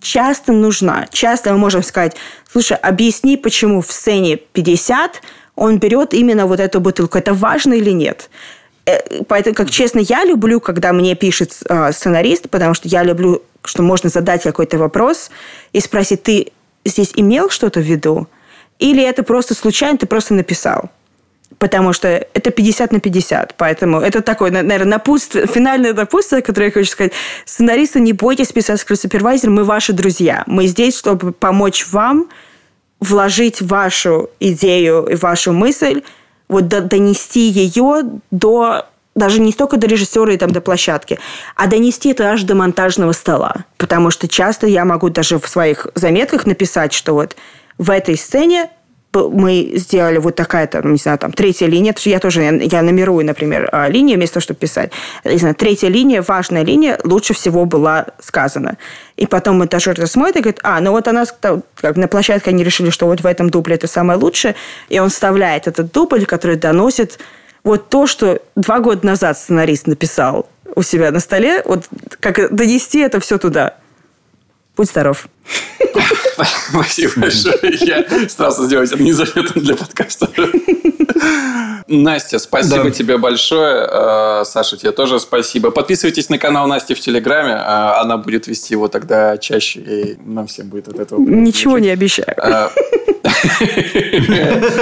Часто нужна. Часто мы можем сказать, слушай, объясни, почему в сцене 50 он берет именно вот эту бутылку. Это важно или нет? Э, поэтому, как честно, я люблю, когда мне пишет э, сценарист, потому что я люблю, что можно задать какой-то вопрос и спросить, ты здесь имел что-то в виду? Или это просто случайно, ты просто написал? Потому что это 50 на 50. Поэтому это такое, наверное, напутствие, финальное напутствие, которое я хочу сказать. Сценаристы, не бойтесь писать с супервайзер, мы ваши друзья. Мы здесь, чтобы помочь вам вложить вашу идею и вашу мысль вот донести ее до даже не столько до режиссера и там до площадки, а донести это аж до монтажного стола. Потому что часто я могу даже в своих заметках написать, что вот в этой сцене мы сделали вот такая там, не знаю, там, третья линия, я тоже, я, я номерую, например, а, линию вместо того, чтобы писать. Не знаю, третья линия, важная линия, лучше всего была сказана. И потом монтажер это смотрит и говорит, а, ну вот она, как на площадке они решили, что вот в этом дубле это самое лучшее, и он вставляет этот дубль, который доносит вот то, что два года назад сценарист написал у себя на столе, вот как донести это все туда. Будь здоров. Спасибо большое. Я старался сделать это незаметно для подкаста. Настя, спасибо да. тебе большое. А, Саша, тебе тоже спасибо. Подписывайтесь на канал Насти в Телеграме. А, она будет вести его тогда чаще, и нам всем будет от этого... Ничего не обещаю. А,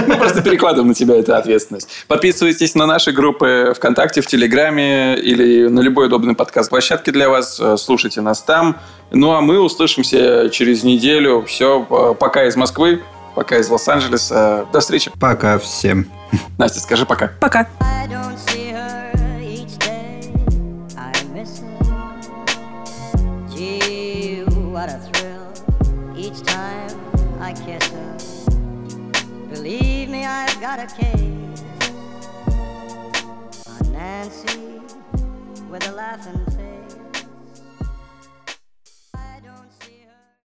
Мы просто перекладываем на тебя эту ответственность. Подписывайтесь на наши группы ВКонтакте, в Телеграме или на любой удобный подкаст-площадке для вас. Слушайте нас там. Ну, а мы услышимся через неделю. Все, пока из Москвы, пока из Лос-Анджелеса. До встречи. Пока всем. Настя, скажи пока. Пока. I've got a case on Nancy with a laughing